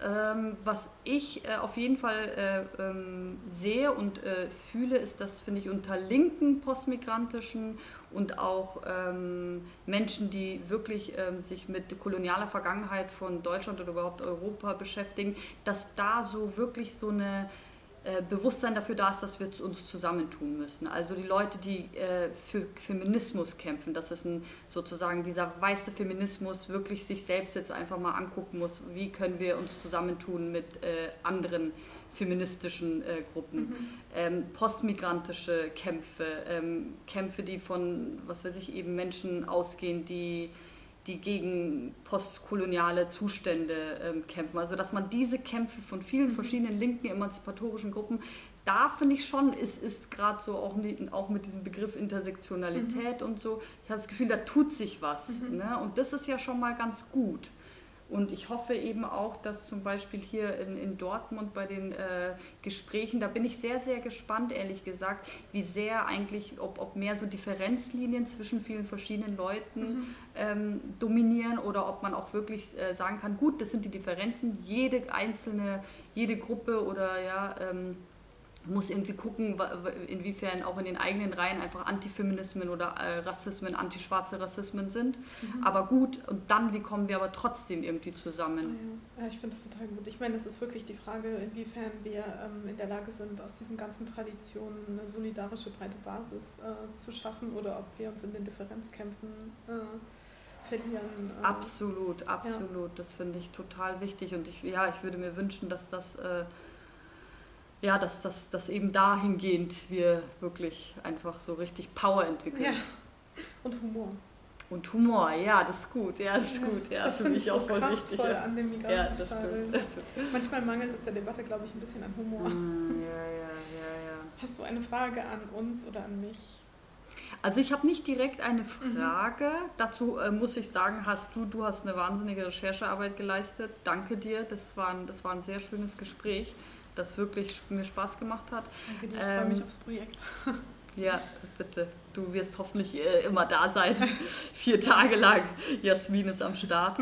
ähm, was ich äh, auf jeden Fall äh, ähm, sehe und äh, fühle, ist, dass, finde ich, unter linken postmigrantischen und auch ähm, Menschen, die wirklich ähm, sich mit kolonialer Vergangenheit von Deutschland oder überhaupt Europa beschäftigen, dass da so wirklich so eine Bewusstsein dafür da ist, dass wir uns zusammentun müssen. Also die Leute, die äh, für Feminismus kämpfen, dass es ein, sozusagen dieser weiße Feminismus wirklich sich selbst jetzt einfach mal angucken muss, wie können wir uns zusammentun mit äh, anderen feministischen äh, Gruppen, mhm. ähm, postmigrantische Kämpfe, ähm, Kämpfe, die von, was weiß ich, eben Menschen ausgehen, die die gegen postkoloniale Zustände ähm, kämpfen. Also dass man diese Kämpfe von vielen mhm. verschiedenen linken emanzipatorischen Gruppen, da finde ich schon, ist, ist gerade so auch, auch mit diesem Begriff Intersektionalität mhm. und so, ich habe das Gefühl, da tut sich was. Mhm. Ne? Und das ist ja schon mal ganz gut. Und ich hoffe eben auch, dass zum Beispiel hier in, in Dortmund bei den äh, Gesprächen, da bin ich sehr, sehr gespannt, ehrlich gesagt, wie sehr eigentlich, ob, ob mehr so Differenzlinien zwischen vielen verschiedenen Leuten mhm. ähm, dominieren oder ob man auch wirklich äh, sagen kann, gut, das sind die Differenzen, jede einzelne, jede Gruppe oder ja, ähm, muss irgendwie gucken, inwiefern auch in den eigenen Reihen einfach Antifeminismen oder äh, Rassismen, antischwarze Rassismen sind. Mhm. Aber gut, und dann, wie kommen wir aber trotzdem irgendwie zusammen? Ja. ja, ich finde das total gut. Ich meine, das ist wirklich die Frage, inwiefern wir ähm, in der Lage sind, aus diesen ganzen Traditionen eine solidarische, breite Basis äh, zu schaffen oder ob wir uns in den Differenzkämpfen äh, verlieren. Äh. Absolut, absolut. Ja. Das finde ich total wichtig. Und ich, ja, ich würde mir wünschen, dass das äh, ja, dass, dass, dass eben dahingehend wir wirklich einfach so richtig Power entwickeln. Ja. Und Humor. Und Humor, ja, das ist gut, ja, das ist gut, ja, das finde ich auch voll wichtig. Ja. an dem ja, das stimmt. Manchmal mangelt es der Debatte, glaube ich, ein bisschen an Humor. Mm, ja, ja, ja, ja. Hast du eine Frage an uns oder an mich? Also ich habe nicht direkt eine mhm. Frage. Mhm. Dazu äh, muss ich sagen, hast du, du hast eine wahnsinnige Recherchearbeit geleistet. Danke dir. Das war ein, das war ein sehr schönes Gespräch das wirklich mir Spaß gemacht hat. Danke dir, ich ähm, freue mich aufs Projekt. *laughs* Ja, bitte. Du wirst hoffentlich äh, immer da sein. *laughs* Vier Tage lang. Jasmin ist am Start.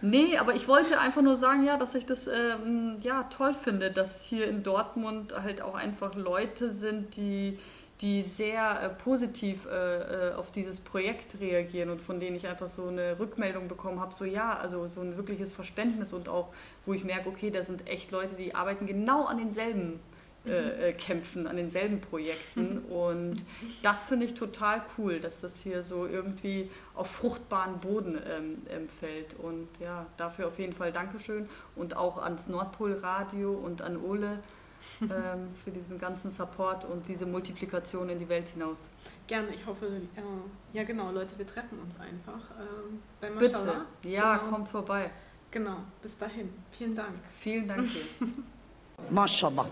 Nee, aber ich wollte einfach nur sagen, ja, dass ich das ähm, ja, toll finde, dass hier in Dortmund halt auch einfach Leute sind, die die sehr äh, positiv äh, äh, auf dieses Projekt reagieren und von denen ich einfach so eine Rückmeldung bekommen habe, so ja, also so ein wirkliches Verständnis und auch, wo ich merke, okay, da sind echt Leute, die arbeiten genau an denselben äh, mhm. äh, Kämpfen, an denselben Projekten. *laughs* Und das finde ich total cool, dass das hier so irgendwie auf fruchtbaren Boden ähm, ähm, fällt. Und ja, dafür auf jeden Fall Dankeschön. Und auch ans Nordpolradio und an Ole ähm, für diesen ganzen Support und diese Multiplikation in die Welt hinaus. Gerne, ich hoffe, ja, ja genau, Leute, wir treffen uns einfach ähm, bei. Bitte, ja, genau. kommt vorbei. Genau, bis dahin. Vielen Dank. Vielen Dank dir. *laughs* Maschallah.